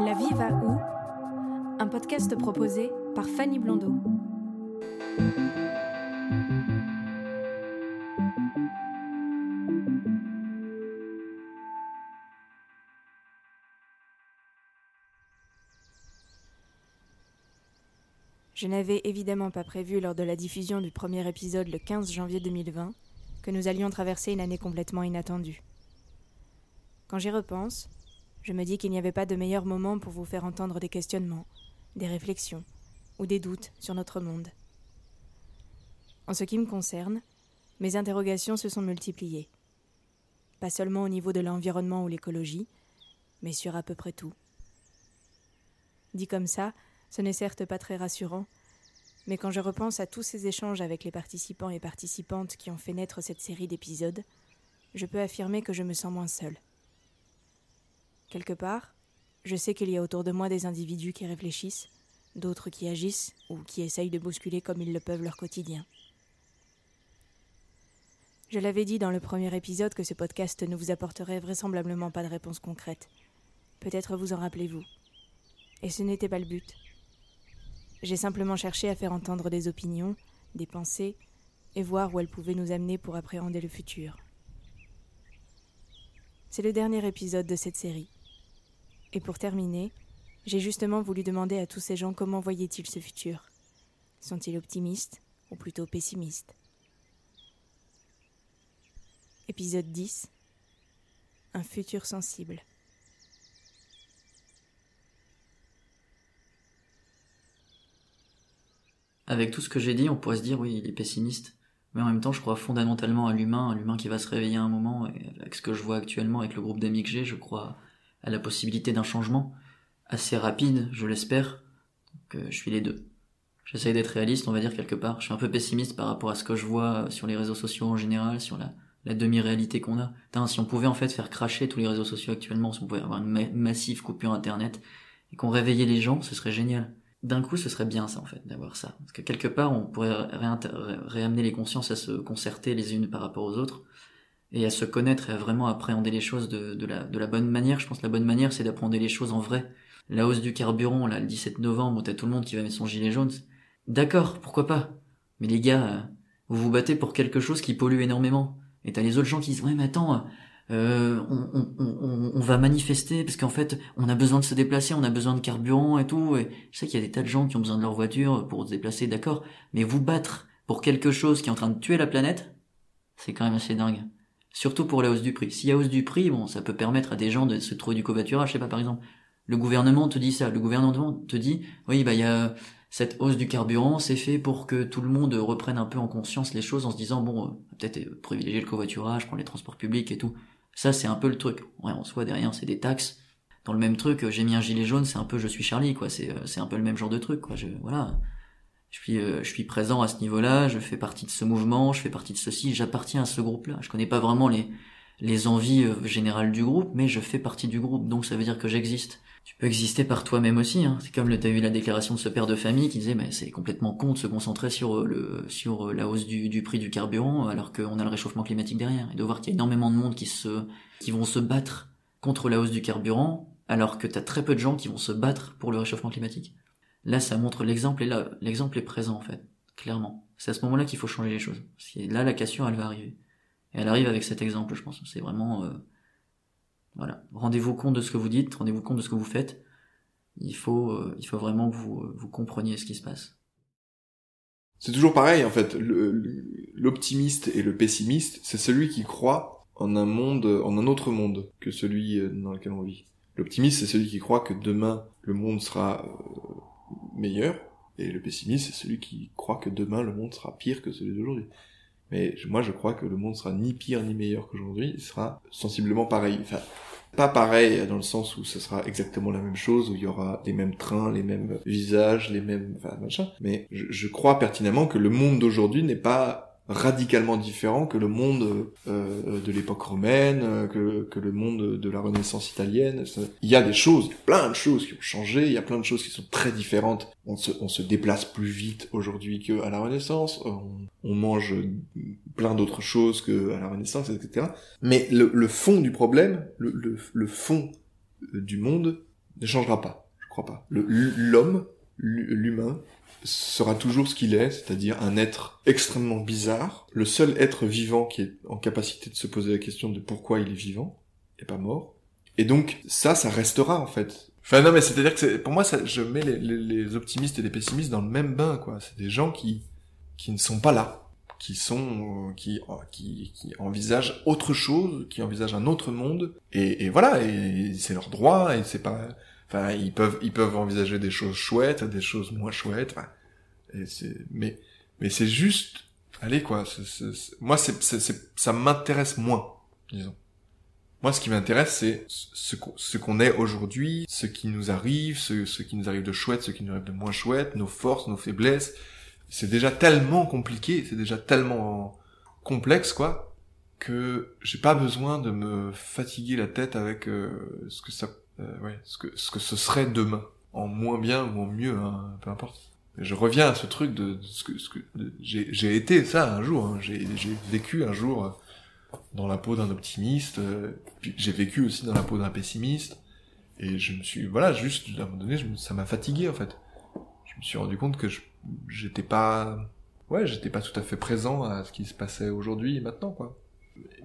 La vie va où? Un podcast proposé par Fanny Blondeau. Je n'avais évidemment pas prévu lors de la diffusion du premier épisode le 15 janvier 2020 que nous allions traverser une année complètement inattendue. Quand j'y repense, je me dis qu'il n'y avait pas de meilleur moment pour vous faire entendre des questionnements, des réflexions ou des doutes sur notre monde. En ce qui me concerne, mes interrogations se sont multipliées. Pas seulement au niveau de l'environnement ou l'écologie, mais sur à peu près tout. Dit comme ça, ce n'est certes pas très rassurant, mais quand je repense à tous ces échanges avec les participants et participantes qui ont fait naître cette série d'épisodes, je peux affirmer que je me sens moins seule. Quelque part, je sais qu'il y a autour de moi des individus qui réfléchissent, d'autres qui agissent ou qui essayent de bousculer comme ils le peuvent leur quotidien. Je l'avais dit dans le premier épisode que ce podcast ne vous apporterait vraisemblablement pas de réponse concrète. Peut-être vous en rappelez-vous. Et ce n'était pas le but. J'ai simplement cherché à faire entendre des opinions, des pensées, et voir où elles pouvaient nous amener pour appréhender le futur. C'est le dernier épisode de cette série. Et pour terminer, j'ai justement voulu demander à tous ces gens comment voyaient-ils ce futur. Sont-ils optimistes ou plutôt pessimistes? Épisode 10 Un futur sensible. Avec tout ce que j'ai dit, on pourrait se dire oui, il est pessimiste. Mais en même temps, je crois fondamentalement à l'humain, à l'humain qui va se réveiller à un moment. Et avec ce que je vois actuellement avec le groupe d'amis que j'ai, je crois à la possibilité d'un changement assez rapide, je l'espère. Donc, euh, je suis les deux. J'essaye d'être réaliste, on va dire quelque part. Je suis un peu pessimiste par rapport à ce que je vois sur les réseaux sociaux en général, sur la, demi-réalité qu'on a. Putain, si on pouvait en fait faire cracher tous les réseaux sociaux actuellement, si on pouvait avoir une massive coupure internet et qu'on réveillait les gens, ce serait génial d'un coup, ce serait bien ça en fait, d'avoir ça. Parce que quelque part, on pourrait réamener les consciences à se concerter les unes par rapport aux autres, et à se connaître et à vraiment appréhender les choses de, la, bonne manière. Je pense que la bonne manière, c'est d'apprendre les choses en vrai. La hausse du carburant, là, le 17 novembre, où t'as tout le monde qui va mettre son gilet jaune, d'accord, pourquoi pas? Mais les gars, euh, vous vous battez pour quelque chose qui pollue énormément. Et t'as les autres gens qui disent, ouais, mais attends, euh, on, va manifester parce qu'en fait on a besoin de se déplacer, on a besoin de carburant et tout. Et je sais qu'il y a des tas de gens qui ont besoin de leur voiture pour se déplacer, d'accord. Mais vous battre pour quelque chose qui est en train de tuer la planète, c'est quand même assez dingue. Surtout pour la hausse du prix. S'il y a hausse du prix, bon, ça peut permettre à des gens de se trouver du covoiturage. Je sais pas, par exemple, le gouvernement te dit ça. Le gouvernement te dit, oui, bah il y a cette hausse du carburant, c'est fait pour que tout le monde reprenne un peu en conscience les choses en se disant bon, peut-être privilégier le covoiturage, prendre les transports publics et tout. Ça, c'est un peu le truc. Ouais, en soi, derrière, c'est des taxes. Dans le même truc, j'ai mis un gilet jaune, c'est un peu je suis Charlie, quoi. C'est, euh, un peu le même genre de truc, quoi. Je, voilà. Je suis, euh, je suis présent à ce niveau-là, je fais partie de ce mouvement, je fais partie de ceci, j'appartiens à ce groupe-là. Je connais pas vraiment les, les envies euh, générales du groupe, mais je fais partie du groupe, donc ça veut dire que j'existe. Tu peux exister par toi-même aussi. Hein. C'est comme le, t'as eu la déclaration de ce père de famille qui disait, mais c'est complètement con de se concentrer sur euh, le sur euh, la hausse du, du prix du carburant alors qu'on a le réchauffement climatique derrière et de voir qu'il y a énormément de monde qui se qui vont se battre contre la hausse du carburant alors que t'as très peu de gens qui vont se battre pour le réchauffement climatique. Là, ça montre l'exemple est là, l'exemple est présent en fait, clairement. C'est à ce moment-là qu'il faut changer les choses. Là, la cassure, elle va arriver. Et elle arrive avec cet exemple, je pense. C'est vraiment euh, voilà. Rendez-vous compte de ce que vous dites, rendez-vous compte de ce que vous faites. Il faut, euh, il faut vraiment que vous, euh, vous compreniez ce qui se passe. C'est toujours pareil, en fait. L'optimiste et le pessimiste, c'est celui qui croit en un monde, en un autre monde que celui euh, dans lequel on vit. L'optimiste, c'est celui qui croit que demain, le monde sera meilleur. Et le pessimiste, c'est celui qui croit que demain, le monde sera pire que celui d'aujourd'hui. Mais moi, je crois que le monde sera ni pire ni meilleur qu'aujourd'hui. Il sera sensiblement pareil. Enfin, pas pareil dans le sens où ce sera exactement la même chose, où il y aura les mêmes trains, les mêmes visages, les mêmes, enfin, machin. Mais je, je crois pertinemment que le monde d'aujourd'hui n'est pas radicalement différent que le monde euh, de l'époque romaine, euh, que, que le monde de la Renaissance italienne. Il y a des choses, plein de choses qui ont changé, il y a plein de choses qui sont très différentes. On se, on se déplace plus vite aujourd'hui qu'à la Renaissance, on, on mange plein d'autres choses qu'à la Renaissance, etc. Mais le, le fond du problème, le, le, le fond euh, du monde ne changera pas, je crois pas. L'homme, l'humain, sera toujours ce qu'il est, c'est-à-dire un être extrêmement bizarre, le seul être vivant qui est en capacité de se poser la question de pourquoi il est vivant et pas mort. Et donc ça, ça restera en fait. Enfin non, mais c'est-à-dire que pour moi, ça, je mets les, optimistes et les pessimistes dans le même bain, quoi. C'est des gens qui qui ne sont pas là, qui sont euh, qui qui, qui envisagent autre chose, qui envisagent un autre monde. Et voilà, et c'est leur droit, et c'est pas Enfin, ils peuvent, ils peuvent envisager des choses chouettes, des choses moins chouettes. Enfin, et c'est, mais, mais c'est juste, allez quoi. c'est- c'est- moi, c'est- ça m'intéresse moins, disons. Moi, ce qui m'intéresse, c'est ce qu'on, ce qu'on est aujourd'hui, ce qui nous arrive, ce, ce qui nous arrive de chouette, ce qui nous arrive de moins chouette, nos forces, nos faiblesses. C'est déjà tellement compliqué, c'est déjà tellement complexe, quoi, que j'ai pas besoin de me fatiguer la tête avec euh, ce que ça euh, ouais, ce que ce que ce serait demain, en moins bien ou en mieux, hein, peu importe. Je reviens à ce truc de, de ce que, ce que j'ai été ça un jour, hein, j'ai vécu un jour euh, dans la peau d'un optimiste, euh, j'ai vécu aussi dans la peau d'un pessimiste, et je me suis voilà juste à un moment donné, je ça m'a fatigué en fait. Je me suis rendu compte que j'étais pas ouais j'étais pas tout à fait présent à ce qui se passait aujourd'hui et maintenant quoi.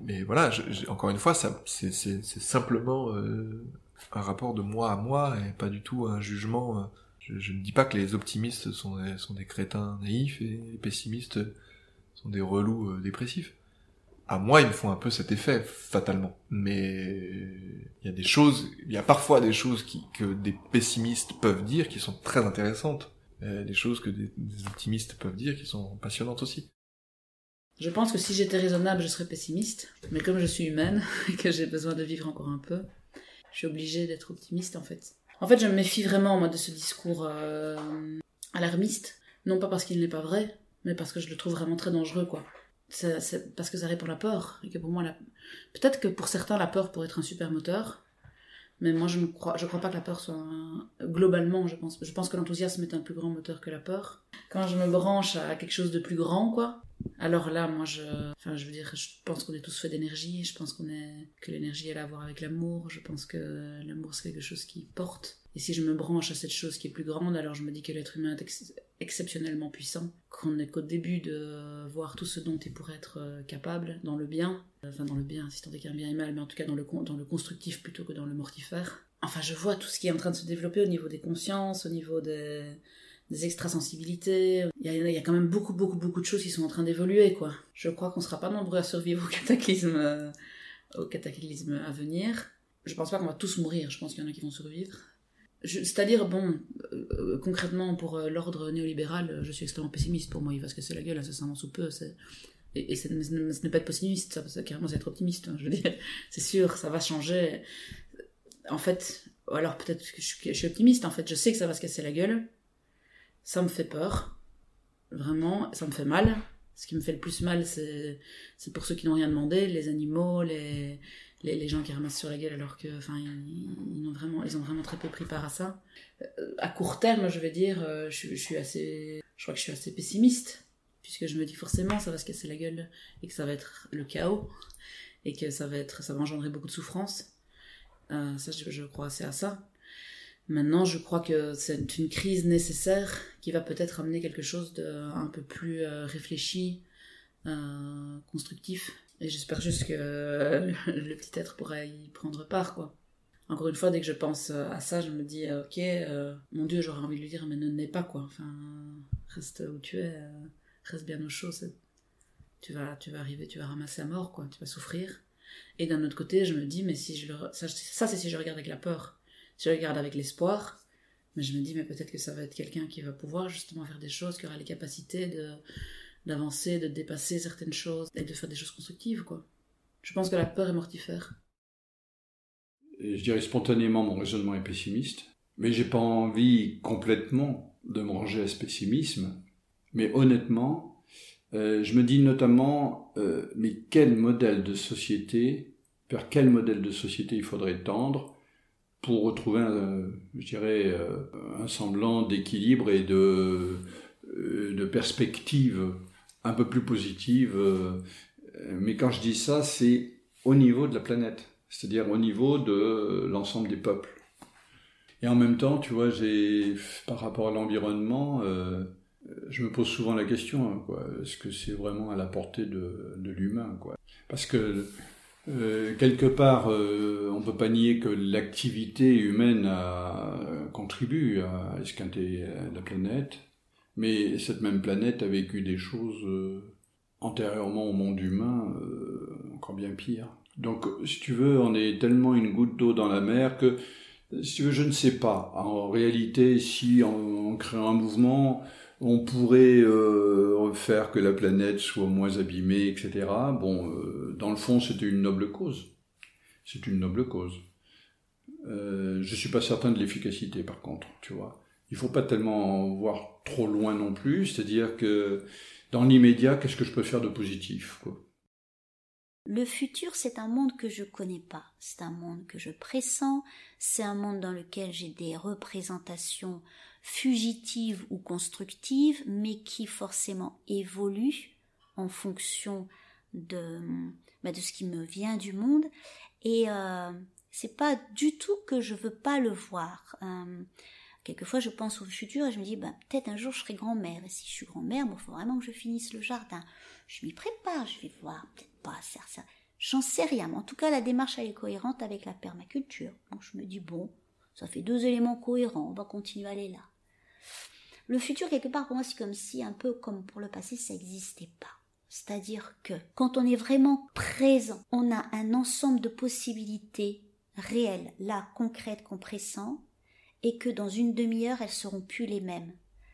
Mais voilà, je- encore une fois, ça c'est simplement euh, un rapport de moi à moi et pas du tout un jugement. euh, Je, ne dis pas que les optimistes sont des, sont des crétins naïfs et les pessimistes sont des relous euh, dépressifs. À moi, ils me font un peu cet effet, fatalement. Mais il y a des choses, il y a parfois des choses que des pessimistes peuvent dire qui sont très intéressantes. Des choses que des optimistes peuvent dire qui sont passionnantes aussi. Je pense que si j'étais raisonnable, je serais pessimiste. Mais comme je suis humaine et que j'ai besoin de vivre encore un peu, je suis obligée d'être optimiste en fait. En fait, je me méfie vraiment moi de ce discours euh, alarmiste. Non pas parce qu'il n'est pas vrai, mais parce que je le trouve vraiment très dangereux quoi. C'est parce que ça répond à la peur. Et que pour moi, peut-être que pour certains, la peur pourrait être un super moteur. Mais moi, je ne crois, je crois pas que la peur soit un- globalement. Je pense, je pense que l'enthousiasme est un plus grand moteur que la peur. Quand je me branche à quelque chose de plus grand, quoi, alors là, moi, je, enfin, je veux dire, je pense qu'on est tous faits d'énergie. Je pense qu'on est que l'énergie elle a à voir avec l'amour. Je pense que l'amour c'est quelque chose qui porte. Et si je me branche à cette chose qui est plus grande, alors je me dis que l'être humain est ex- exceptionnellement puissant, qu'on n'est qu'au début de voir tout ce dont il pourrait être euh, capable dans le bien, enfin dans le bien, si tant est qu'il y a un bien et mal, mais en tout cas dans le, dans le constructif plutôt que dans le mortifère. Enfin, je vois tout ce qui est en train de se développer au niveau des consciences, au niveau des, des extrasensibilités. Il y, a, quand même beaucoup, beaucoup, beaucoup de choses qui sont en train d'évoluer, quoi. Je crois qu'on sera pas nombreux à survivre au cataclysme, euh, au cataclysme à venir. Je pense pas qu'on va tous mourir, je pense qu'il y en a qui vont survivre. C'est-à-dire, bon, euh, euh, concrètement, pour l'ordre néolibéral, je suis extrêmement pessimiste. Pour moi, il va se casser la gueule incessamment sous peu. Et, ce n'est pas être pessimiste, ça, c'est être optimiste. hein, je veux dire, c'est sûr, ça va changer. En fait, alors peut-être que je, je suis optimiste, en fait, je sais que ça va se casser la gueule. Ça me fait peur. Vraiment, ça me fait mal. Ce qui me fait le plus mal, c'est pour ceux qui n'ont rien demandé, les animaux, les, les, gens qui ramassent sur la gueule alors que enfin ils, ils ont vraiment ils ont vraiment très peu pris part à ça Euh, à court terme je vais dire euh, je suis assez je crois que je suis assez pessimiste puisque je me dis forcément ça va se casser la gueule et que ça va être le chaos et que ça va être ça va engendrer beaucoup de souffrance Euh, ça je, je crois assez à ça maintenant je crois que c'est une crise nécessaire qui va peut-être amener quelque chose de un peu plus euh, réfléchi euh, constructif et j'espère juste que euh, le petit être pourra y prendre part, quoi. Encore une fois, dès que je pense à ça, je me dis, ok, mon Dieu, j'aurais envie de lui dire, mais ne nais pas, quoi. Enfin, reste où tu es, reste bien au chaud. Tu vas, tu vas arriver, tu vas ramasser à mort, quoi. Tu vas souffrir. Et d'un autre côté, je me dis, mais si je Ça, ça, c'est si je regarde avec la peur. Je regarde avec l'espoir, mais je me dis, mais peut-être que ça va être quelqu'un qui va pouvoir justement faire des choses, qui aura les capacités de d'avancer, de dépasser certaines choses et de faire des choses constructives, quoi. Je pense que la peur est mortifère. Je dirais spontanément, mon raisonnement est pessimiste, mais j'ai pas envie complètement de me ranger à ce pessimisme. Mais honnêtement, euh, je me dis notamment, euh, mais quel modèle de société, vers quel modèle de société il faudrait tendre pour retrouver, un, je dirais, euh, un semblant d'équilibre et de, euh, de perspective un peu plus positive. euh, Mais quand je dis ça, c'est au niveau de la planète, c'est-à-dire au niveau de l'ensemble des peuples. Et en même temps, tu vois, j'ai, par rapport à l'environnement, euh, je me pose souvent la question, hein. Est-ce que c'est vraiment à la portée de, de l'humain, quoi? Parce que euh, quelque part, euh, on peut pas nier que l'activité humaine a, contribue à esquinter la planète, mais cette même planète a vécu des choses euh, antérieurement au monde humain euh, encore bien pires. Donc, si tu veux, on est tellement une goutte d'eau dans la mer que, si tu veux, je ne sais pas. En réalité, si en, en créant un mouvement, on pourrait euh, faire que la planète soit moins abîmée, etc. Bon, euh, dans le fond, c'était une noble cause. C'est une noble cause. Euh, je suis pas certain de l'efficacité, par contre, tu vois. Il faut pas tellement voir trop loin non plus, c'est-à-dire que dans l'immédiat, qu'est-ce que je peux faire de positif, quoi? Le futur, c'est un monde que je connais pas. C'est un monde que je pressens. C'est un monde dans lequel j'ai des représentations fugitives ou constructives, mais qui forcément évoluent en fonction de, bah, de ce qui me vient du monde. Et euh, c'est pas du tout que je veux pas le voir. Euh, quelquefois, je pense au futur et je me dis, bah, peut-être un jour je serai grand-mère. Et si je suis grand-mère, il faut vraiment que je finisse le jardin. Je m'y prépare, je vais voir, peut-être pas faire ça. J'en sais rien, mais en tout cas, la démarche elle est cohérente avec la permaculture. Donc je me dis, bon, ça fait deux éléments cohérents, on va continuer à aller là. Le futur, quelque part, pour moi, c'est comme si, un peu comme pour le passé, ça n'existait pas. C'est-à-dire que quand on est vraiment présent, on a un ensemble de possibilités réelles, là, concrètes, qu'on pressent, et que dans une demi-heure, elles seront plus les mêmes.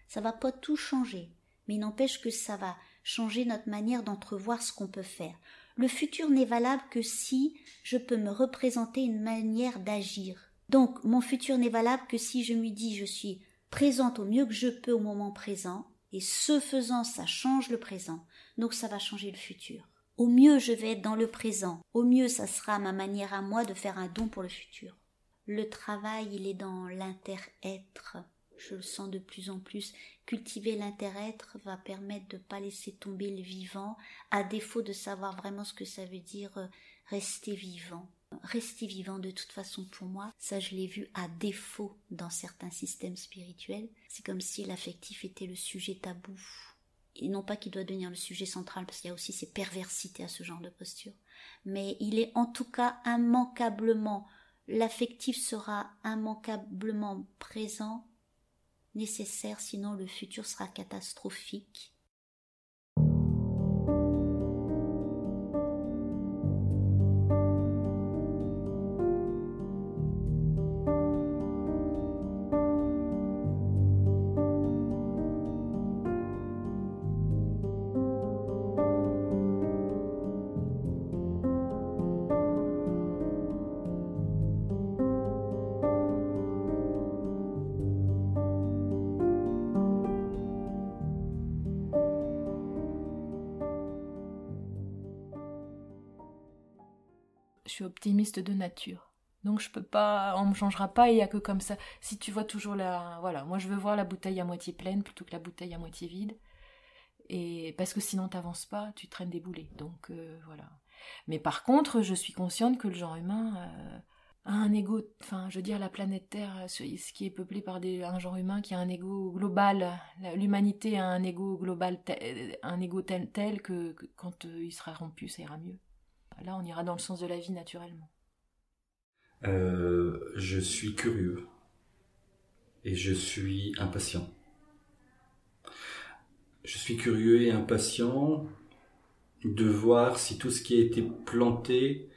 Ça va pas tout changer, mais n'empêche que ça va changer notre manière d'entrevoir ce qu'on peut faire. Le futur n'est valable que si je peux me représenter une manière d'agir. Donc, mon futur n'est valable que si je me dis je suis présente au mieux que je peux au moment présent, et ce faisant, ça change le présent, donc ça va changer le futur. Au mieux, je vais être dans le présent, au mieux, ça sera ma manière à moi de faire un don pour le futur. Le travail, il est dans l'inter-être. Je le sens de plus en plus. Cultiver l'inter-être va permettre de ne pas laisser tomber le vivant, à défaut de savoir vraiment ce que ça veut dire euh, rester vivant. Rester vivant de toute façon pour moi, ça je l'ai vu à défaut dans certains systèmes spirituels. C'est comme si l'affectif était le sujet tabou. Et non pas qu'il doit devenir le sujet central, parce qu'il y a aussi ces perversités à ce genre de posture. Mais il est en tout cas immanquablement, l'affectif sera immanquablement présent, nécessaire, sinon le futur sera catastrophique. De nature. Donc je peux pas, on me changera pas, il y a que comme ça. Si tu vois toujours la, voilà, moi je veux voir la bouteille à moitié pleine plutôt que la bouteille à moitié vide. Et parce que sinon t'avances pas, tu traînes des boulets. Donc euh, voilà. Mais par contre, je suis consciente que le genre humain euh, a un ego, enfin je veux dire la planète Terre, ce, qui est peuplé par des, un genre humain qui a un ego global. L'humanité a un ego global, un ego tel, tel que, que quand euh, il sera rompu, ça ira mieux. Là, on ira dans le sens de la vie naturellement. Euh, je suis curieux et je suis impatient. Je suis curieux et impatient de voir si tout ce qui a été planté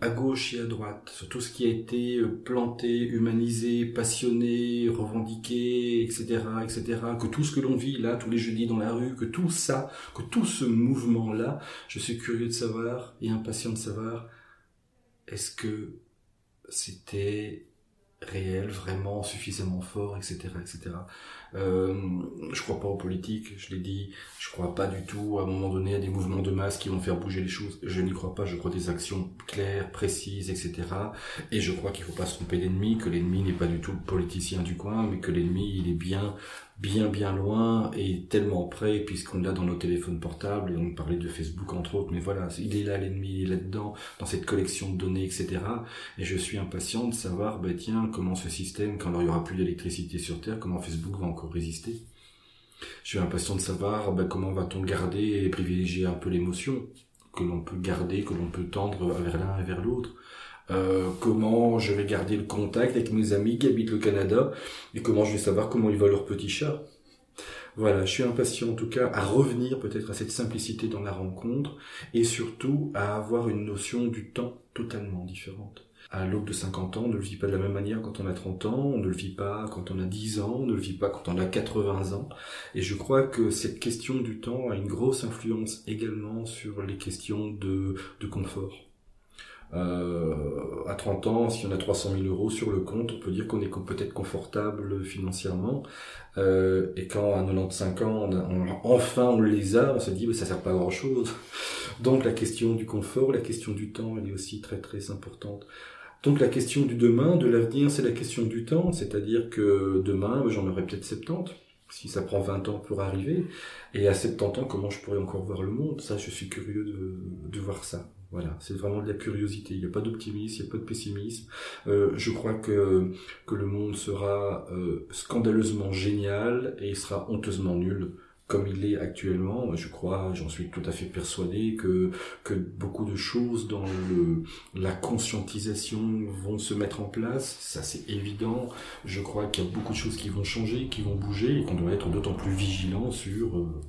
à gauche et à droite, sur tout ce qui a été euh, planté, humanisé, passionné, revendiqué, etc., etc., que tout ce que l'on vit là, tous les jeudis dans la rue, que tout ça, que tout ce mouvement-là, je suis curieux de savoir et impatient de savoir, est-ce que c'était réel, vraiment suffisamment fort, etc., etc. Euh, je crois pas aux politiques, je l'ai dit. Je crois pas du tout, à un moment donné, à des mouvements de masse qui vont faire bouger les choses. Je n'y crois pas. Je crois des actions claires, précises, etc. Et je crois qu'il faut pas se tromper d'ennemi, que l'ennemi n'est pas du tout le politicien du coin, mais que l'ennemi, il est bien bien bien loin et tellement près puisqu'on l'a dans nos téléphones portables et on parlait de Facebook entre autres mais voilà il est là l'ennemi il est là dedans dans cette collection de données etc et je suis impatient de savoir bah tiens comment ce système quand il n'y aura plus d'électricité sur Terre comment Facebook va encore résister je suis impatient de savoir bah, comment va-t-on garder et privilégier un peu l'émotion que l'on peut garder que l'on peut tendre vers l'un et vers l'autre euh, comment je vais garder le contact avec mes amis qui habitent le Canada et comment je vais savoir comment ils voient leur petit chat. Voilà, je suis impatient en tout cas à revenir peut-être à cette simplicité dans la rencontre et surtout à avoir une notion du temps totalement différente. À l'aube de 50 ans, on ne le vit pas de la même manière quand on a 30 ans, on ne le vit pas quand on a 10 ans, on ne le vit pas quand on a 80 ans. Et je crois que cette question du temps a une grosse influence également sur les questions de, de confort. Euh, à 30 ans, si on a 300 000 euros sur le compte, on peut dire qu'on est peut-être confortable financièrement. Euh, et quand à 95 ans, on, enfin on les a, on se dit, mais ça sert pas à grand chose. Donc la question du confort, la question du temps, elle est aussi très très importante. Donc la question du demain, de l'avenir, c'est la question du temps, c'est-à-dire que demain, j'en aurai peut-être 70, si ça prend 20 ans pour arriver. Et à 70 ans, comment je pourrais encore voir le monde? Ça, je suis curieux de, de voir ça. Voilà, c'est vraiment de la curiosité. Il n'y a pas d'optimisme, il n'y a pas de pessimisme. Euh, je crois que, que le monde sera euh, scandaleusement génial et il sera honteusement nul comme il est actuellement. Je crois, j'en suis tout à fait persuadé que, que beaucoup de choses dans le, la conscientisation vont se mettre en place. Ça, c'est évident. Je crois qu'il y a beaucoup de choses qui vont changer, qui vont bouger et qu'on doit être d'autant plus vigilant sur, euh,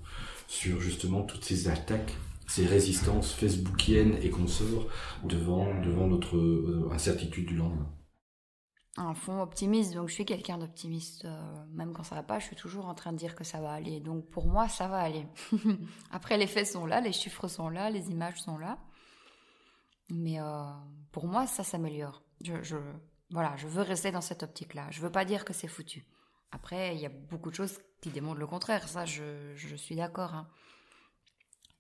sur justement toutes ces attaques ces résistances facebookiennes et consorts devant, devant notre euh, incertitude du lendemain. Un fond optimiste, donc je suis quelqu'un d'optimiste. Euh, même quand ça va pas, je suis toujours en train de dire que ça va aller. Donc pour moi, ça va aller. Après, les faits sont là, les chiffres sont là, les images sont là. Mais euh, pour moi, ça s'améliore. Je, voilà, je veux rester dans cette optique-là. Je veux pas dire que c'est foutu. Après, il y a beaucoup de choses qui démontrent le contraire. Ça, je, je suis d'accord. Hein.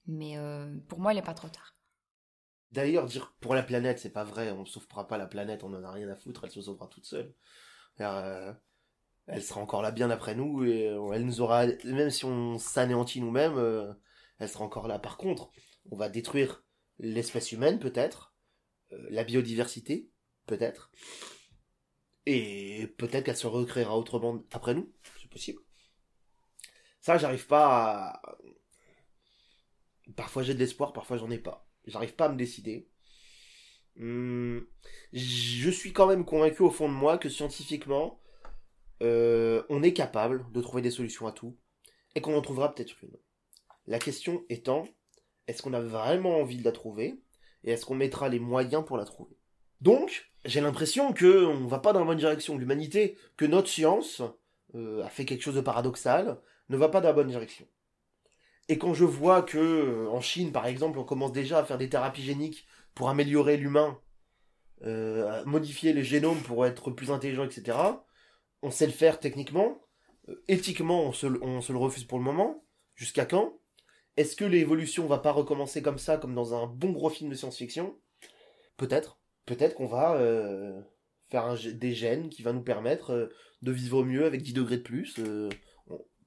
Mais euh, pour moi, il n'est pas trop tard. D'ailleurs, dire pour la planète, c'est pas vrai. On sauvera pas la planète, on en a rien à foutre. Elle se sauvera toute seule. Euh, elle sera encore là bien après nous et euh, elle nous aura, même si on s'anéantit nous-mêmes, elle sera encore là. Par contre, on va détruire l'espèce humaine peut-être, la biodiversité peut-être, et peut-être qu'elle se recréera autrement après nous. C'est possible. Ça, j'arrive pas à Parfois j'ai de l'espoir, parfois j'en ai pas. J'arrive pas à me décider. Hmm, je suis quand même convaincu au fond de moi que scientifiquement, euh, on est capable de trouver des solutions à tout et qu'on en trouvera peut-être une. La question étant, est-ce qu'on a vraiment envie de la trouver et est-ce qu'on mettra les moyens pour la trouver? Donc, j'ai l'impression que on va pas dans la bonne direction. L'humanité, que notre science euh, a fait quelque chose de paradoxal, ne va pas dans la bonne direction. Et quand je vois que euh, en Chine, par exemple, on commence déjà à faire des thérapies géniques pour améliorer l'humain, euh, modifier les génomes pour être plus intelligent, etc. On sait le faire techniquement. Euh, éthiquement, on se, le refuse pour le moment. Jusqu'à quand? Est-ce que l'évolution va pas recommencer comme ça, comme dans un bon gros film de science-fiction? Peut-être. Peut-être qu'on va faire des gènes qui va nous permettre de vivre mieux avec 10 degrés de plus.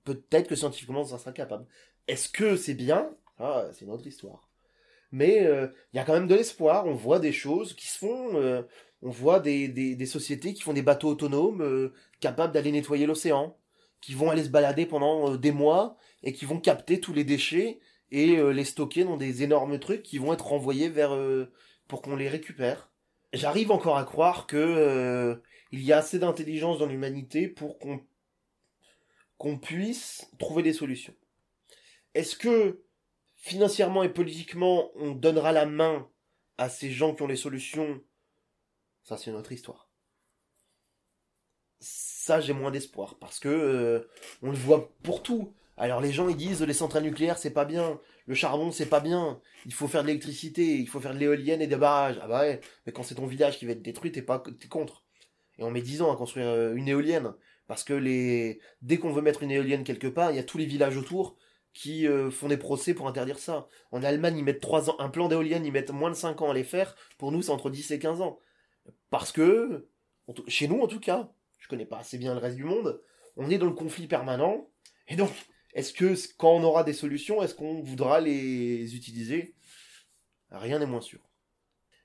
Peut-être que scientifiquement, ça sera capable. Est-ce que c'est bien? Ah, C'est une autre histoire. Mais euh, il y a quand même de l'espoir. On voit des choses qui se font. Euh, on voit des, des, sociétés qui font des bateaux autonomes euh, capables d'aller nettoyer l'océan, qui vont aller se balader pendant des mois et qui vont capter tous les déchets et les stocker dans des énormes trucs qui vont être renvoyés vers pour qu'on les récupère. J'arrive encore à croire que il y a assez d'intelligence dans l'humanité pour qu'on qu'on puisse trouver des solutions. Est-ce que financièrement et politiquement on donnera la main à ces gens qui ont les solutions, ça c'est une autre histoire. Ça j'ai moins d'espoir parce que euh, on le voit pour tout. Alors les gens ils disent les centrales nucléaires c'est pas bien, le charbon c'est pas bien, il faut faire de l'électricité, il faut faire de l'éolienne et des barrages. Ah bah ouais, mais quand c'est ton village qui va être détruit, t'es pas contre. Et on met 10 ans à construire euh, une éolienne parce que dès qu'on veut mettre une éolienne quelque part, il y a tous les villages autour qui euh, font des procès pour interdire ça. En Allemagne, ils mettent 3 ans un plan d'éolienne, ils mettent moins de 5 ans à les faire. Pour nous, c'est entre 10 et 15 ans. Parce que chez nous en tout cas, je connais pas assez bien le reste du monde, on est dans le conflit permanent et donc est-ce que quand on aura des solutions, est-ce qu'on voudra les utiliser? Rien n'est moins sûr.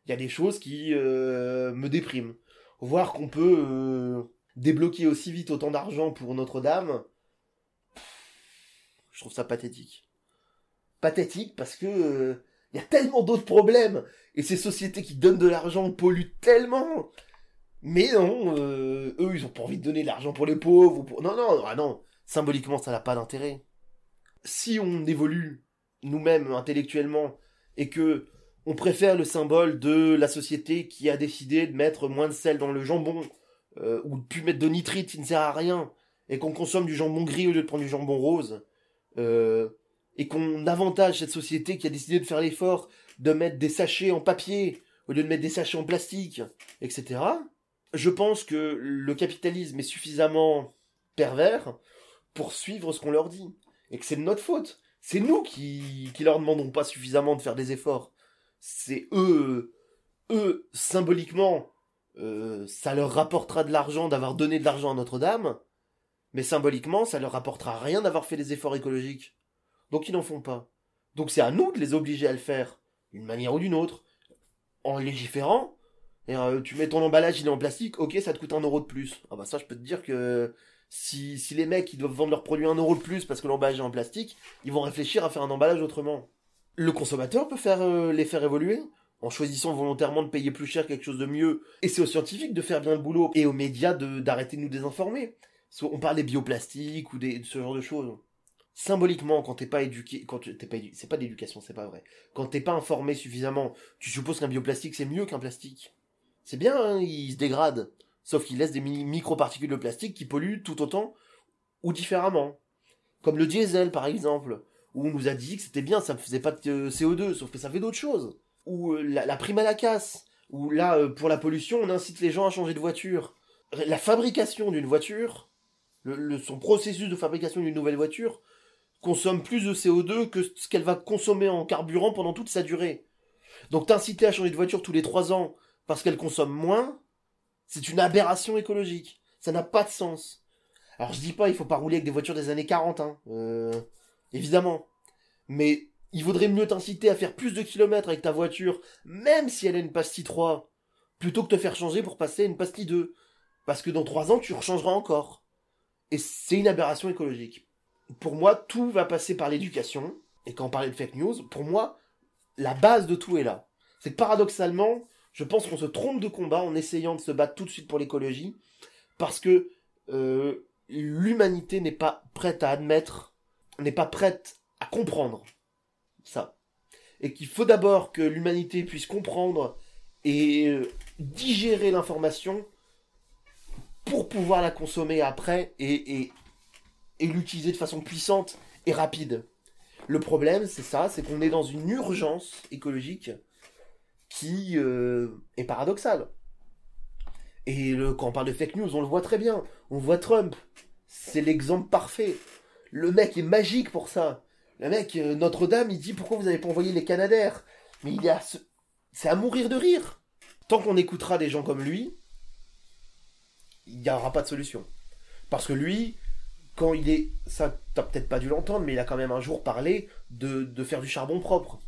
Il y a des choses qui euh, me dépriment. Voir qu'on peut euh, débloquer aussi vite autant d'argent pour Notre-Dame, trouve ça pathétique. Pathétique parce que euh, il y a tellement d'autres problèmes et ces sociétés qui donnent de l'argent polluent tellement. Mais non, eux ils ont pas envie de donner de l'argent pour les pauvres ou pour... non non ah non symboliquement ça n'a pas d'intérêt. Si on évolue nous-mêmes intellectuellement et que on préfère le symbole de la société qui a décidé de mettre moins de sel dans le jambon euh, ou de plus mettre de nitrite qui ne sert à rien et qu'on consomme du jambon gris au lieu de prendre du jambon rose euh, et qu'on avantage cette société qui a décidé de faire l'effort de mettre des sachets en papier au lieu de mettre des sachets en plastique, etc. Je pense que le capitalisme est suffisamment pervers pour suivre ce qu'on leur dit. Et que c'est de notre faute. C'est nous qui, qui leur demandons pas suffisamment de faire des efforts. C'est eux, eux, symboliquement, euh, ça leur rapportera de l'argent d'avoir donné de l'argent à Notre-Dame, mais symboliquement, ça leur rapportera rien d'avoir fait des efforts écologiques. Donc ils n'en font pas. Donc c'est à nous de les obliger à le faire, d'une manière ou d'une autre, en légiférant. Euh, tu mets ton emballage, il est en plastique, ok, ça te coûte un euro de plus. Ah bah ça, je peux te dire que si, si les mecs ils doivent vendre leurs produits un euro de plus parce que l'emballage est en plastique, ils vont réfléchir à faire un emballage autrement. Le consommateur peut faire euh, les faire évoluer en choisissant volontairement de payer plus cher quelque chose de mieux. Et c'est aux scientifiques de faire bien le boulot et aux médias d'arrêter de nous désinformer. On parle des bioplastiques ou de ce genre de choses. Symboliquement, quand t'es pas éduqué, quand t'es pas c'est pas d'éducation, c'est pas vrai. Quand t'es pas informé suffisamment, tu supposes qu'un bioplastique c'est mieux qu'un plastique. C'est bien, hein, il se dégrade. Sauf qu'il laisse des microparticules de plastique qui polluent tout autant ou différemment. Comme le diesel, par exemple, où on nous a dit que c'était bien, ça ne faisait pas de CO2, sauf que ça fait d'autres choses. Ou euh, la, prime à la casse, où là, euh, pour la pollution, on incite les gens à changer de voiture. La fabrication d'une voiture, le, son processus de fabrication d'une nouvelle voiture, consomme plus de CO2 que ce qu'elle va consommer en carburant pendant toute sa durée. Donc t'inciter à changer de voiture tous les trois ans parce qu'elle consomme moins, c'est une aberration écologique. Ça n'a pas de sens. Alors je dis pas, il faut pas rouler avec des voitures des années 40, hein. Euh, évidemment. Mais il vaudrait mieux t'inciter à faire plus de kilomètres avec ta voiture, même si elle a une pastille 3, plutôt que te faire changer pour passer à une pastille 2. Parce que dans 3 ans, tu rechangeras encore. Et c'est une aberration écologique. Pour moi, tout va passer par l'éducation. Et quand on parlait de fake news, pour moi, la base de tout est là. C'est que paradoxalement, je pense qu'on se trompe de combat en essayant de se battre tout de suite pour l'écologie, parce que euh, l'humanité n'est pas prête à admettre, n'est pas prête à comprendre ça. Et qu'il faut d'abord que l'humanité puisse comprendre et euh, digérer l'information pour pouvoir la consommer après et, l'utiliser de façon puissante et rapide. Le problème, c'est ça, c'est qu'on est dans une urgence écologique qui euh, est paradoxal. Et quand on parle de fake news, on le voit très bien. On voit Trump. C'est l'exemple parfait. Le mec est magique pour ça. Le mec, euh, Notre-Dame, il dit pourquoi vous n'avez pas envoyé les Canadaires? Mais il a C'est à mourir de rire. Tant qu'on écoutera des gens comme lui, il n'y aura pas de solution. Parce que lui, quand il est... Ça, t'as peut-être pas dû l'entendre, mais il a quand même un jour parlé de, de faire du charbon propre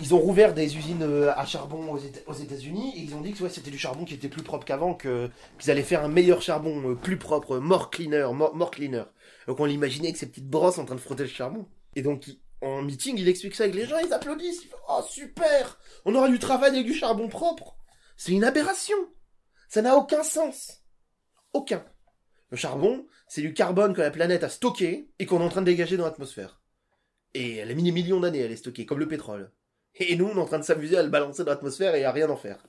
ils ont rouvert des usines euh, à charbon aux États-Unis et ils ont dit que c'était du charbon qui était plus propre qu'avant, qu'ils allaient faire un meilleur charbon euh, plus propre, more cleaner, more, cleaner. Donc on l'imaginait avec ces petites brosses en train de frotter le charbon. Et donc en meeting, il explique ça avec les gens, ils applaudissent. Oh super, on aura du travail avec du charbon propre. C'est une aberration. Ça n'a aucun sens. Aucun. Le charbon, c'est du carbone que la planète a stocké et qu'on est en train de dégager dans l'atmosphère. Et elle a mis des millions d'années, elle est stockée, comme le pétrole. Et nous, on est en train de s'amuser à le balancer dans l'atmosphère et à rien en faire.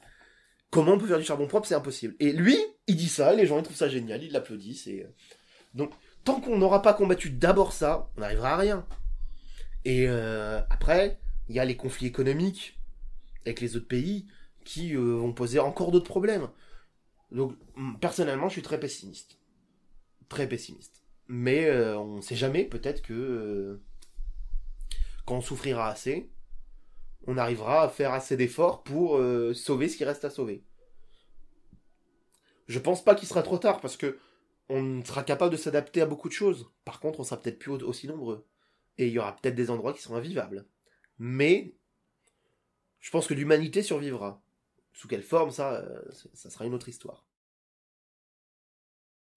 Comment on peut faire du charbon propre? C'est impossible. Et lui, il dit ça, les gens ils trouvent ça génial, ils l'applaudissent. Et... euh, Donc, tant qu'on n'aura pas combattu d'abord ça, on n'arrivera à rien. Et euh, après, il y a les conflits économiques avec les autres pays qui euh, vont poser encore d'autres problèmes. Donc, personnellement, je suis très pessimiste. Très pessimiste. Mais euh, on ne sait jamais, peut-être que euh, quand on souffrira assez, on arrivera à faire assez d'efforts pour euh, sauver ce qui reste à sauver. Je pense pas qu'il sera trop tard parce que on sera capable de s'adapter à beaucoup de choses. Par contre, on sera peut-être plus au- aussi nombreux. Et il y aura peut-être des endroits qui seront invivables. Mais je pense que l'humanité survivra. Sous quelle forme, ça, euh, ça- sera une autre histoire.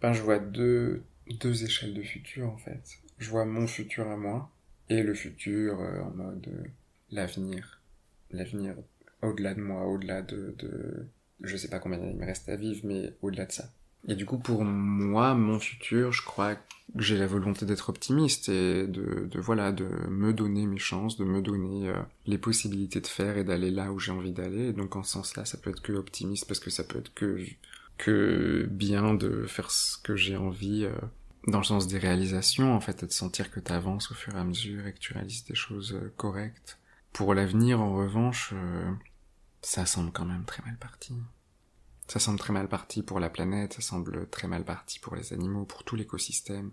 Ben, je vois deux, deux échelles de futur en fait. Je vois mon futur à moi et le futur euh, en mode euh, l'avenir. L'avenir au-delà de moi, au-delà de, de... Je sais pas combien il me reste à vivre, mais au-delà de ça. Et du coup, pour moi, mon futur, je crois que j'ai la volonté d'être optimiste et de, de, voilà, de me donner mes chances, de me donner euh, les possibilités de faire et d'aller là où j'ai envie d'aller. Donc, en ce sens-là, ça peut être que optimiste parce que ça peut être que que bien de faire ce que j'ai envie euh, dans le sens des réalisations en fait et de sentir que tu avances au fur et à mesure et que tu réalises des choses euh, correctes pour l'avenir en revanche ça semble quand même très mal parti ça semble très mal parti pour la planète ça semble très mal parti pour les animaux pour tout l'écosystème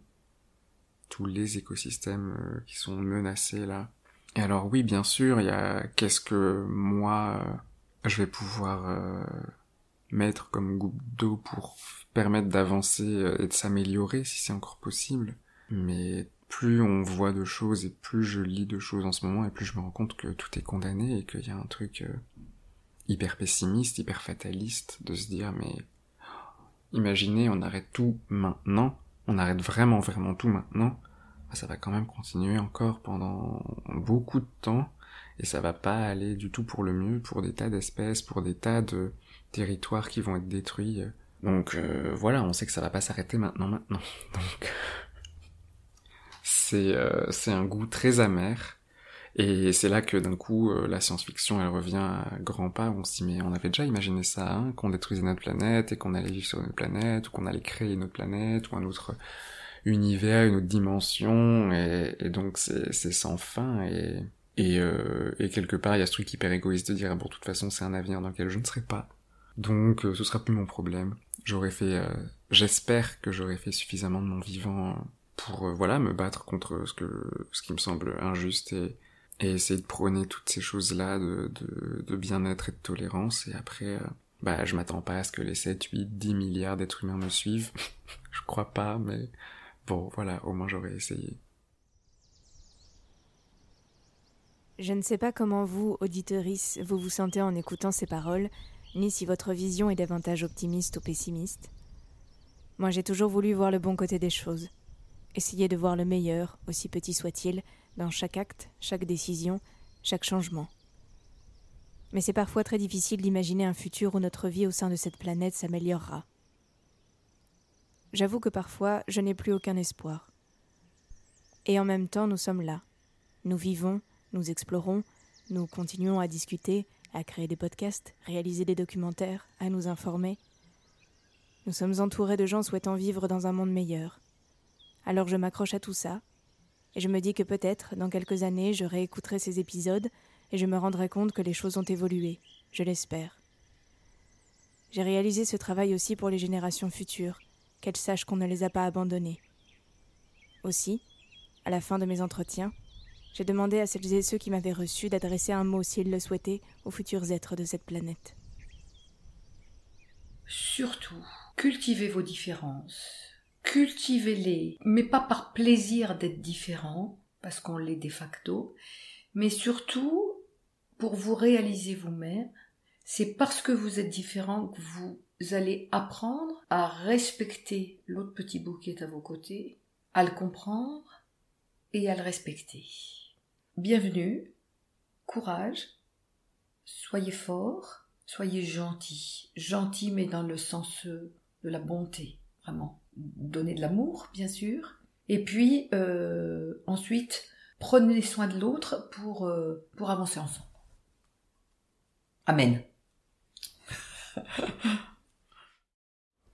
tous les écosystèmes euh, qui sont menacés là et alors oui bien sûr il y a qu'est-ce que moi euh, je vais pouvoir euh, mettre comme goutte d'eau pour permettre d'avancer et de s'améliorer si c'est encore possible. Mais plus on voit de choses et plus je lis de choses en ce moment et plus je me rends compte que tout est condamné et qu'il y a un truc hyper pessimiste, hyper fataliste de se dire mais imaginez on arrête tout maintenant, on arrête vraiment vraiment tout maintenant, bah, ça va quand même continuer encore pendant beaucoup de temps et ça va pas aller du tout pour le mieux pour des tas d'espèces, pour des tas de territoires qui vont être détruits. Donc euh, voilà, on sait que ça va pas s'arrêter maintenant, maintenant. Donc c'est euh, c'est un goût très amer. Et c'est là que d'un coup euh, la science-fiction elle revient à grands pas. On dit mais on avait déjà imaginé ça, hein, qu'on détruisait notre planète et qu'on allait vivre sur une autre planète ou qu'on allait créer une autre planète ou un autre univers, une autre dimension. Et, donc c'est sans fin et et, euh, et quelque part il y a ce truc hyper égoïste de dire ah bon de toute façon c'est un avenir dans lequel je ne serai pas. Donc euh, ce sera plus mon problème. J'aurais fait, euh, j'espère que j'aurais fait suffisamment de mon vivant pour voilà me battre contre ce que ce qui me semble injuste et, et essayer de prôner toutes ces choses là de, de, bien-être et de tolérance. Et après, euh, bah je m'attends pas à ce que les 7, 8, 10 milliards d'êtres humains me suivent. je crois pas, mais bon voilà, au moins j'aurais essayé. Je ne sais pas comment vous, auditeurice, vous vous sentez en écoutant ces paroles, ni si votre vision est davantage optimiste ou pessimiste. Moi, j'ai toujours voulu voir le bon côté des choses, essayer de voir le meilleur, aussi petit soit-il, dans chaque acte, chaque décision, chaque changement. Mais c'est parfois très difficile d'imaginer un futur où notre vie au sein de cette planète s'améliorera. J'avoue que parfois, je n'ai plus aucun espoir. Et en même temps, nous sommes là. Nous vivons, nous explorons, nous continuons à discuter, à créer des podcasts, réaliser des documentaires, à nous informer. Nous sommes entourés de gens souhaitant vivre dans un monde meilleur. Alors je m'accroche à tout ça, et je me dis que peut-être, dans quelques années, je réécouterai ces épisodes et je me rendrai compte que les choses ont évolué, je l'espère. J'ai réalisé ce travail aussi pour les générations futures, qu'elles sachent qu'on ne les a pas abandonnées. Aussi, à la fin de mes entretiens, j'ai demandé à celles et ceux qui m'avaient reçu d'adresser un mot, s'ils le souhaitaient, aux futurs êtres de cette planète. Surtout, cultivez vos différences. Cultivez-les, mais pas par plaisir d'être différent, parce qu'on l'est de facto, mais surtout pour vous réaliser vous-même. C'est parce que vous êtes différent que vous allez apprendre à respecter l'autre petit bout qui est à vos côtés, à le comprendre et à le respecter. Bienvenue, courage, soyez fort, soyez gentil, gentil mais dans le sens euh, de la bonté, vraiment. Donnez de l'amour, bien sûr, et puis euh, ensuite prenez soin de l'autre pour, euh, pour avancer ensemble. Amen.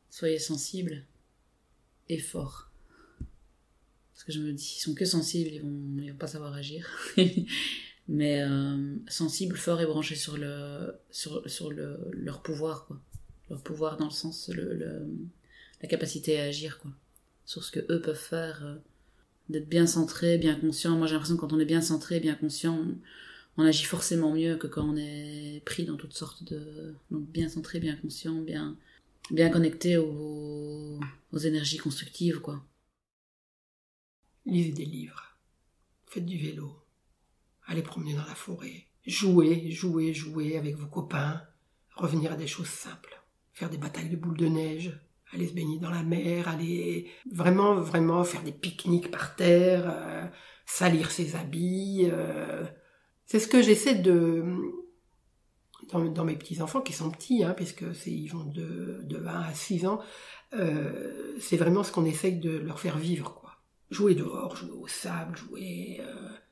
Soyez sensibles et forts. Parce que je me dis, s'ils sont que sensibles, ils vont, ils vont pas savoir agir. Mais euh, sensibles, forts et branchés sur, le, sur, sur le, leur pouvoir, quoi. Leur pouvoir dans le sens, le- la capacité à agir, quoi. Sur ce que eux peuvent faire, euh, d'être bien centré, bien conscient. Moi, j'ai l'impression que quand on est bien centré, bien conscient, on, agit forcément mieux que quand on est pris dans toutes sortes de... Donc, bien centré, bien conscient, bien, bien connecté aux, aux énergies constructives, quoi. Lisez des livres. Faites du vélo. Allez promener dans la forêt. Jouez, jouez, jouez avec vos copains. Revenir à des choses simples. Faire des batailles de boules de neige. Aller se baigner dans la mer. Aller vraiment, vraiment faire des pique-niques par terre. euh, salir ses habits. euh. C'est ce que j'essaie de... Dans, mes petits-enfants qui sont petits, hein, puisque ils vont de, de 1 à 6 ans, euh, c'est vraiment ce qu'on essaye de leur faire vivre, quoi jouer dehors, jouer au sable, jouer,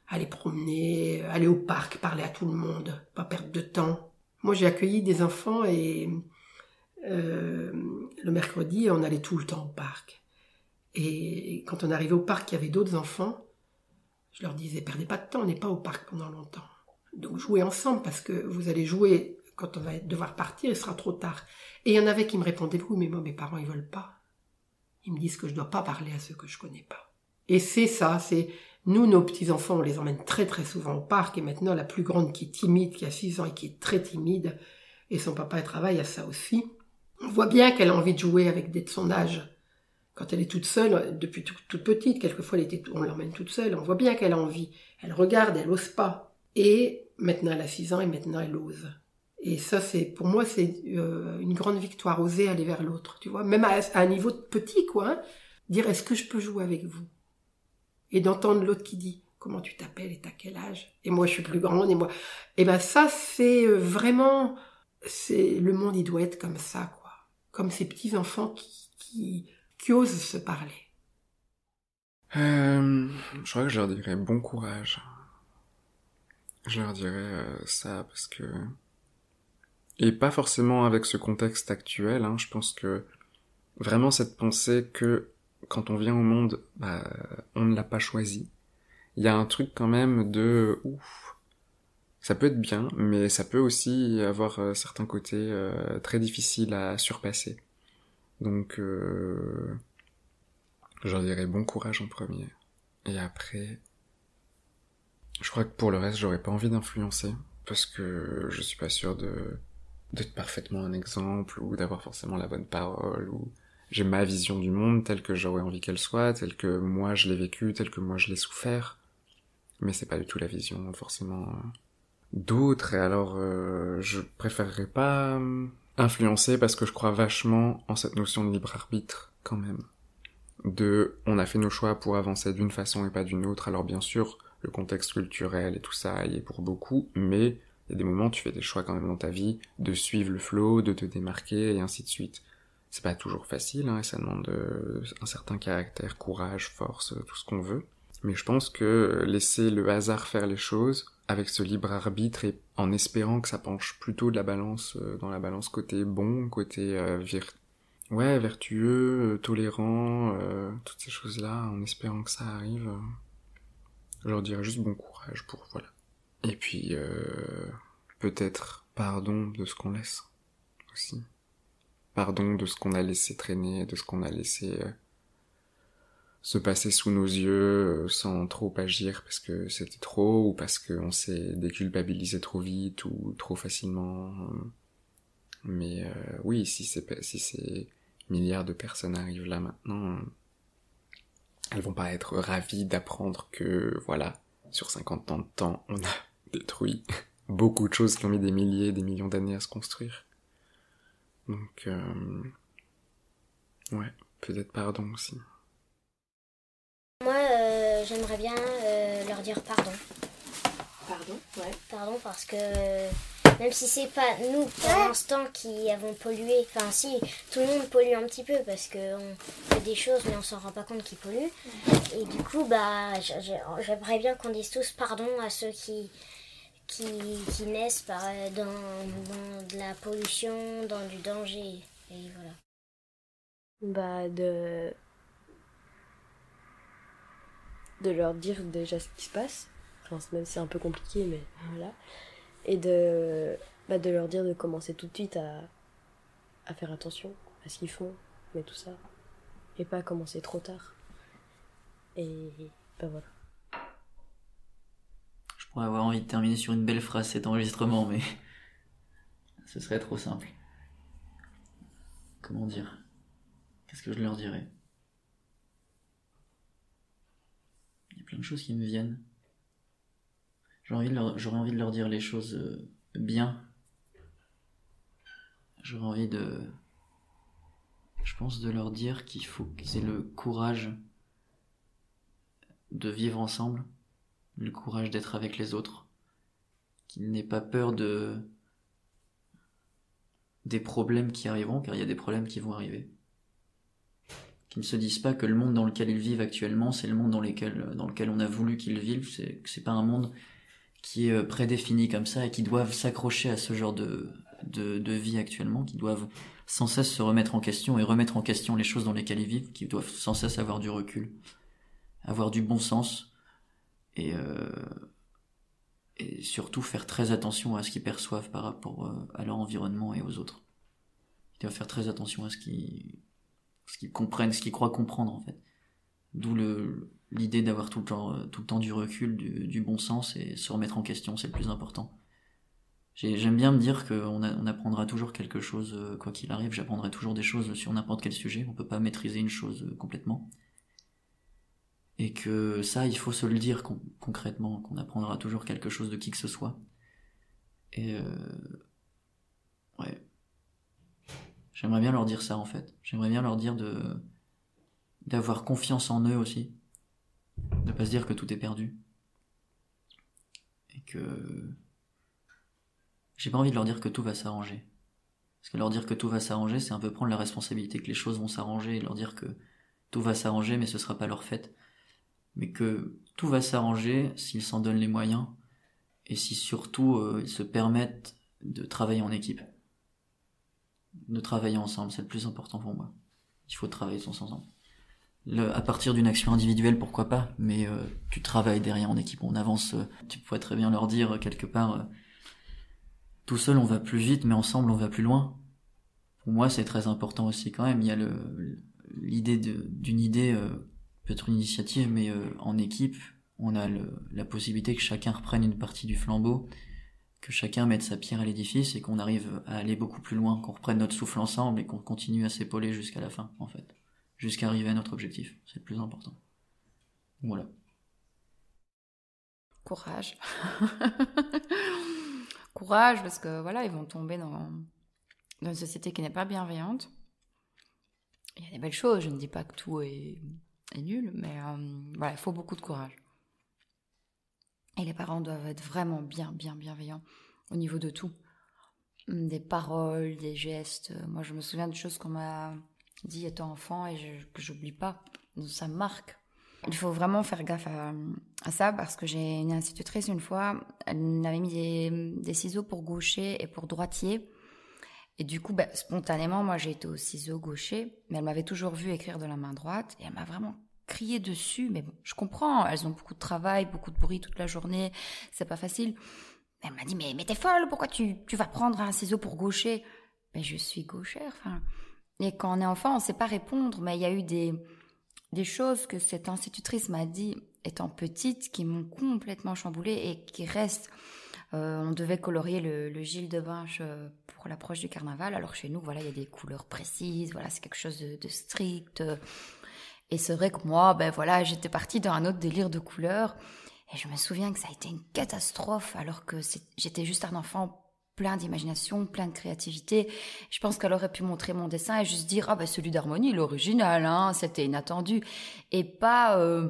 aller promener, aller au parc, parler à tout le monde, pas perdre de temps. Moi, j'ai accueilli des enfants et euh, le mercredi, on allait tout le temps au parc. Et quand on arrivait au parc, il y avait d'autres enfants. Je leur disais, perdez pas de temps, on n'est pas au parc pendant longtemps. Donc jouez ensemble parce que vous allez jouer quand on va devoir partir, il sera trop tard. Et il y en avait qui me répondaient, oui, mais moi, mes parents, ils veulent pas. Ils me disent que je dois pas parler à ceux que je connais pas. Et c'est ça, c'est nous, nos petits-enfants, on les emmène très très souvent au parc, et maintenant la plus grande qui est timide, qui a 6 ans et qui est très timide, et son papa elle travaille à ça aussi, on voit bien qu'elle a envie de jouer avec des de son âge. Quand elle est toute seule, depuis tout- toute petite, quelquefois on l'emmène toute seule, on voit bien qu'elle a envie. Elle regarde, elle ose pas. Et maintenant elle a 6 ans et maintenant elle ose. Et ça, c'est pour moi, c'est euh, une grande victoire, oser aller vers l'autre, tu vois. Même à, un niveau petit, quoi. hein. Dire, est-ce que je peux jouer avec vous? Et d'entendre l'autre qui dit, comment tu t'appelles et t'as quel âge? Et moi, je suis plus grande et moi. Et ben ça, c'est euh, vraiment, c'est le monde, il doit être comme ça. Comme ces petits enfants qui, qui, qui osent se parler. Euh, je crois que je leur dirais bon courage. Je leur dirais euh, ça parce que... Et pas forcément avec ce contexte actuel, hein, je pense que vraiment cette pensée que quand on vient au monde, bah, on ne l'a pas choisi. Il y a un truc quand même de ouf. Ça peut être bien, mais ça peut aussi avoir euh, certains côtés euh, très difficiles à surpasser. Donc, euh, je leur dirais bon courage en premier. Et après, je crois que pour le reste, j'aurais pas envie d'influencer. Parce que je suis pas sûr de, d'être parfaitement un exemple, ou d'avoir forcément la bonne parole, ou j'ai ma vision du monde telle que j'aurais envie qu'elle soit, telle que moi je l'ai vécue, telle que moi je l'ai souffert. Mais c'est pas du tout la vision, forcément, euh, d'autres, et alors, euh, je préférerais pas euh, influencer parce que je crois vachement en cette notion de libre arbitre, quand même de on a fait nos choix pour avancer d'une façon et pas d'une autre. Alors bien sûr, le contexte culturel et tout ça y est pour beaucoup, mais il y a des moments où tu fais des choix quand même dans ta vie, de suivre le flow, de te démarquer et ainsi de suite. C'est pas toujours facile, hein, et ça demande euh, un certain caractère, courage, force, tout ce qu'on veut. Mais je pense que laisser le hasard faire les choses, avec ce libre arbitre et en espérant que ça penche plutôt de la balance, euh, dans la balance côté bon, côté euh, vir- ouais, vertueux, euh, tolérant, toutes ces choses-là, en espérant que ça arrive, je leur dirais juste bon courage pour, voilà. Et puis, peut-être pardon de ce qu'on laisse, aussi. Pardon de ce qu'on a laissé traîner, de ce qu'on a laissé se passer sous nos yeux euh, sans trop agir parce que c'était trop ou parce qu'on s'est déculpabilisé trop vite ou trop facilement. Mais euh, oui, si si ces milliards de personnes arrivent là maintenant, elles vont pas être ravies d'apprendre que, voilà, sur 50 ans de temps, on a détruit beaucoup de choses qui ont mis des milliers, des millions d'années à se construire. Donc, euh, ouais, peut-être pardon aussi. J'aimerais bien euh, leur dire pardon. Pardon Ouais. Pardon parce que même si c'est pas nous pour l'instant qui avons pollué, enfin si, tout le monde pollue un petit peu parce qu'on fait des choses mais on s'en rend pas compte qu'ils polluent. Et du coup, bah, j'aimerais bien qu'on dise tous pardon à ceux qui, qui, qui naissent par, euh, dans, dans de la pollution, dans du danger. Et voilà. Bah, de. De leur dire déjà ce qui se passe. Enfin, c'est un peu compliqué, mais voilà. Et de. Bah, de leur dire de commencer tout de suite à, faire attention à ce qu'ils font, mais tout ça. Et pas commencer trop tard. Et. bah voilà. Je pourrais avoir envie de terminer sur une belle phrase cet enregistrement, mais. ce serait trop simple. Comment dire? Qu'est-ce que je leur dirais Il y a plein choses qui me viennent. J'aurais envie, de leur, envie de leur dire les choses euh, bien. J'aurais envie de. Je pense de leur dire qu'il faut qu'ils aient le courage de vivre ensemble, le courage d'être avec les autres, qu'ils n'aient pas peur de des problèmes qui arriveront, car il y a des problèmes qui vont arriver. Qu'ils ne se disent pas que le monde dans lequel ils vivent actuellement, c'est le monde dans, lequel, dans lequel on a voulu qu'ils vivent, c'est, c'est pas un monde qui est euh, prédéfini comme ça et qui doivent s'accrocher à ce genre de, de, de vie actuellement, qui doivent sans cesse se remettre en question et remettre en question les choses dans lesquelles ils vivent, qui doivent sans cesse avoir du recul, avoir du bon sens et, euh, et surtout faire très attention à ce qu'ils perçoivent par rapport euh, à leur environnement et aux autres. Ils doivent faire très attention à ce qu'ils, ce qu'ils comprennent, ce qu'ils croient comprendre en fait. D'où le, l'idée d'avoir tout le temps, euh, tout le temps du recul, du, du bon sens et se remettre en question, c'est le plus important. J'ai- J'aime bien me dire qu'on on apprendra toujours quelque chose, euh, quoi qu'il arrive, j'apprendrai toujours des choses sur n'importe quel sujet, on peut pas maîtriser une chose euh, complètement. Et que ça, il faut se le dire con- concrètement, qu'on apprendra toujours quelque chose de qui que ce soit. Et euh... ouais. J'aimerais bien leur dire ça en fait. J'aimerais bien leur dire de d'avoir confiance en eux aussi. De pas se dire que tout est perdu. Et que j'ai pas envie de leur dire que tout va s'arranger. Parce que leur dire que tout va s'arranger, c'est un peu prendre la responsabilité que les choses vont s'arranger et leur dire que tout va s'arranger mais ce sera pas leur fête. Mais que tout va s'arranger s'ils s'en donnent les moyens et si surtout euh, ils se permettent de travailler en équipe. De travailler ensemble, c'est le plus important pour moi. Il faut travailler tous ensemble. Le- à partir d'une action individuelle, pourquoi pas, mais euh, tu travailles derrière en équipe, on avance. euh, tu pourrais très bien leur dire euh, quelque part, tout seul on va plus vite, mais ensemble on va plus loin. Pour moi, c'est très important aussi quand même. Il y a l'idée d'une idée euh, peut être une initiative, mais en équipe, on a la possibilité que chacun reprenne une partie du flambeau, que chacun mette sa pierre à l'édifice et qu'on arrive à aller beaucoup plus loin, qu'on reprenne notre souffle ensemble et qu'on continue à s'épauler jusqu'à la fin, en fait, jusqu'à arriver à notre objectif. C'est le plus important. Voilà. Courage. Courage, parce que voilà, ils vont tomber dans, une société qui n'est pas bienveillante. Il y a des belles choses, je ne dis pas que tout est, est nul, mais euh, voilà, il faut beaucoup de courage. Et les parents doivent être vraiment bien, bien bienveillants au niveau de tout. Des paroles, des gestes. Moi, je me souviens de choses qu'on m'a dit étant enfant et je, que j'oublie pas. Donc, ça marque. Il faut vraiment faire gaffe à, ça parce que j'ai une institutrice une fois, elle avait mis des, ciseaux pour gaucher et pour droitier. Et du coup, ben, spontanément, moi j'ai été au ciseau gaucher, mais elle m'avait toujours vu écrire de la main droite et elle m'a vraiment dessus. Mais je comprends, elles ont beaucoup de travail, beaucoup de bruit toute la journée, c'est pas facile. Elle m'a dit, mais, t'es folle, pourquoi tu, vas prendre un ciseau pour gaucher? Mais je suis gauchère. Et quand on est enfant, on sait pas répondre, mais il y a eu des, des choses que cette institutrice m'a dit étant petite qui m'ont complètement chamboulée et qui restent. Euh, on devait colorier le, le Gilles de Binche euh, pour l'approche du carnaval. Alors chez nous, voilà, il y a des couleurs précises. Voilà, c'est quelque chose de, de strict. Et c'est vrai que moi, ben voilà, j'étais partie dans un autre délire de couleurs. Et je me souviens que ça a été une catastrophe alors que c'est- j'étais juste un enfant plein d'imagination, plein de créativité. Je pense qu'elle aurait pu montrer mon dessin et juste dire ah ben celui d'harmonie, l'original, hein, c'était inattendu, et pas euh,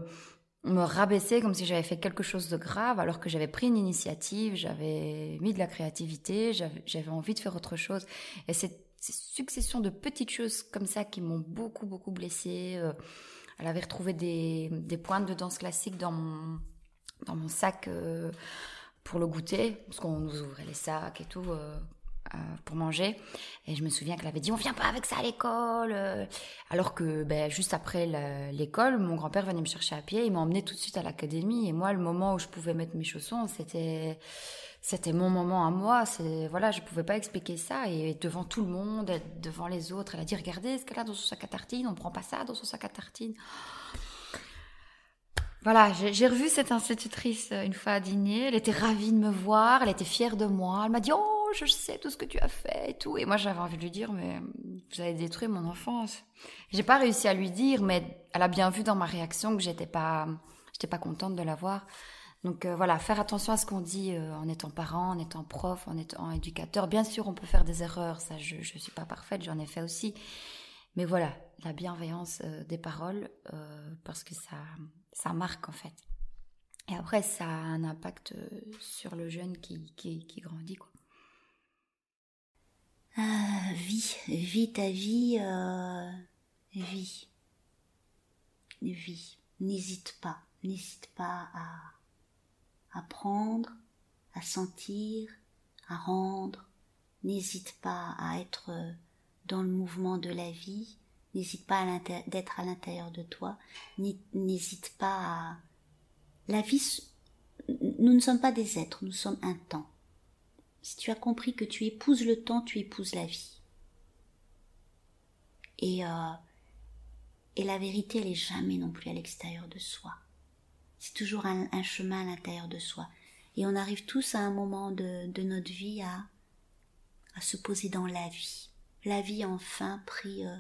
me rabaisser comme si j'avais fait quelque chose de grave alors que j'avais pris une initiative, j'avais mis de la créativité, j'avais envie de faire autre chose. Et cette, cette succession de petites choses comme ça qui m'ont beaucoup beaucoup blessée. euh, elle avait retrouvé des, des pointes de danse classique dans mon dans mon sac. euh, pour le goûter, parce qu'on nous ouvrait les sacs et tout euh, pour manger. Et je me souviens qu'elle avait dit on vient pas avec ça à l'école. Alors que ben, juste après l'école, mon grand-père venait me chercher à pied, il m'a emmené tout de suite à l'académie. Et moi, le moment où je pouvais mettre mes chaussons, c'était c'était mon moment à moi. C'est voilà, je pouvais pas expliquer ça. Et devant tout le monde, devant les autres, elle a dit regardez ce qu'elle a dans son sac à tartines. On prend pas ça dans son sac à tartines. Voilà, j'ai revu cette institutrice euh, une fois à dîner. Elle était ravie de me voir, elle était fière de moi. Elle m'a dit Oh, je sais tout ce que tu as fait et tout. Et moi, j'avais envie de lui dire Mais vous avez détruit mon enfance. J'ai pas réussi à lui dire, mais elle a bien vu dans ma réaction que j'étais pas, j'étais pas contente de la voir. Donc euh, voilà, faire attention à ce qu'on dit euh, en étant parent, en étant prof, en étant éducateur. Bien sûr, on peut faire des erreurs, ça, je, je suis pas parfaite, j'en ai fait aussi. Mais voilà, la bienveillance euh, des paroles, parce que ça, ça marque en fait. Et après, ça a un impact sur le jeune qui, grandit. Ah, vis, vis ta vie, vis, vis. N'hésite pas, n'hésite pas à apprendre, à sentir, à rendre. N'hésite pas à être dans le mouvement de la vie. N'hésite pas à d'être à l'intérieur de toi. N'hésite pas à... La vie, nous ne sommes pas des êtres, nous sommes un temps. Si tu as compris que tu épouses le temps, tu épouses la vie. Et, euh, et la vérité, elle est jamais non plus à l'extérieur de soi. C'est toujours un, chemin à l'intérieur de soi. Et on arrive tous à un moment de, de notre vie à, à se poser dans la vie. La vie a enfin pris euh,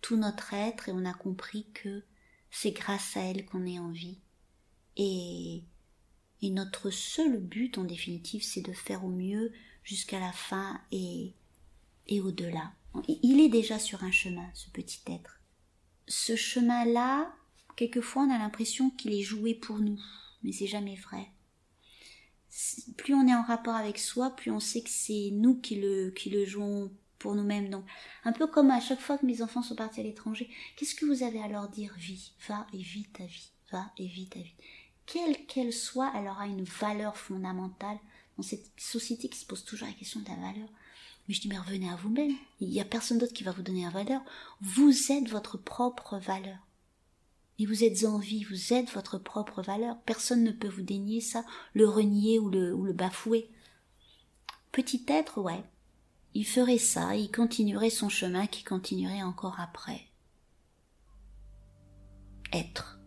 tout notre être et on a compris que c'est grâce à elle qu'on est en vie. Et, et notre seul but, en définitive, c'est de faire au mieux jusqu'à la fin et, et au-delà. Il est déjà sur un chemin, ce petit être. Ce chemin-là, quelquefois, on a l'impression qu'il est joué pour nous, mais c'est jamais vrai. Plus on est en rapport avec soi, plus on sait que c'est nous qui le, jouons pour nous-mêmes. Donc, un peu comme à chaque fois que mes enfants sont partis à l'étranger, qu'est-ce que vous avez à leur dire? Vis, va et vis ta vie, va et vis ta vie. Quelle qu'elle soit, elle aura une valeur fondamentale dans cette société qui se pose toujours la question de la valeur. Mais je dis, mais revenez à vous-même. Il n'y a personne d'autre qui va vous donner la valeur. Vous êtes votre propre valeur. Et vous êtes en vie, vous êtes votre propre valeur. Personne ne peut vous dénier ça, le renier ou le, ou le bafouer. Petit être, ouais. Il ferait ça, il continuerait son chemin qui continuerait encore après. Être.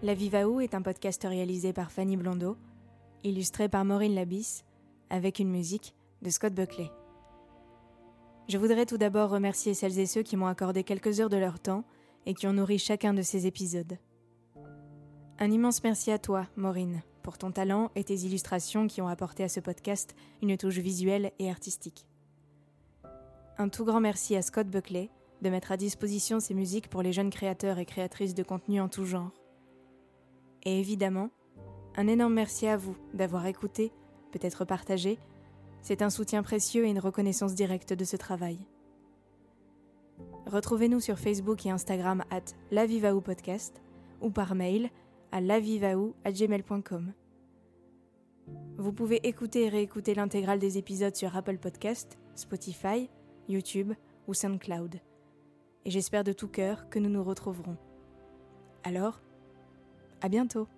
La Viva Où est un podcast réalisé par Fanny Blondeau, illustré par Maureen Labis, avec une musique de Scott Buckley. Je voudrais tout d'abord remercier celles et ceux qui m'ont accordé quelques heures de leur temps et qui ont nourri chacun de ces épisodes. Un immense merci à toi, Maureen, pour ton talent et tes illustrations qui ont apporté à ce podcast une touche visuelle et artistique. Un tout grand merci à Scott Buckley de mettre à disposition ses musiques pour les jeunes créateurs et créatrices de contenu en tout genre. Et évidemment, un énorme merci à vous d'avoir écouté, peut-être partagé. C'est un soutien précieux et une reconnaissance directe de ce travail. Retrouvez-nous sur Facebook et Instagram at lavivaou podcast ou par mail à lavivaou@gmail.com. Vous pouvez écouter et réécouter l'intégrale des épisodes sur Apple Podcast, Spotify, YouTube ou SoundCloud. Et j'espère de tout cœur que nous nous retrouverons. Alors, à bientôt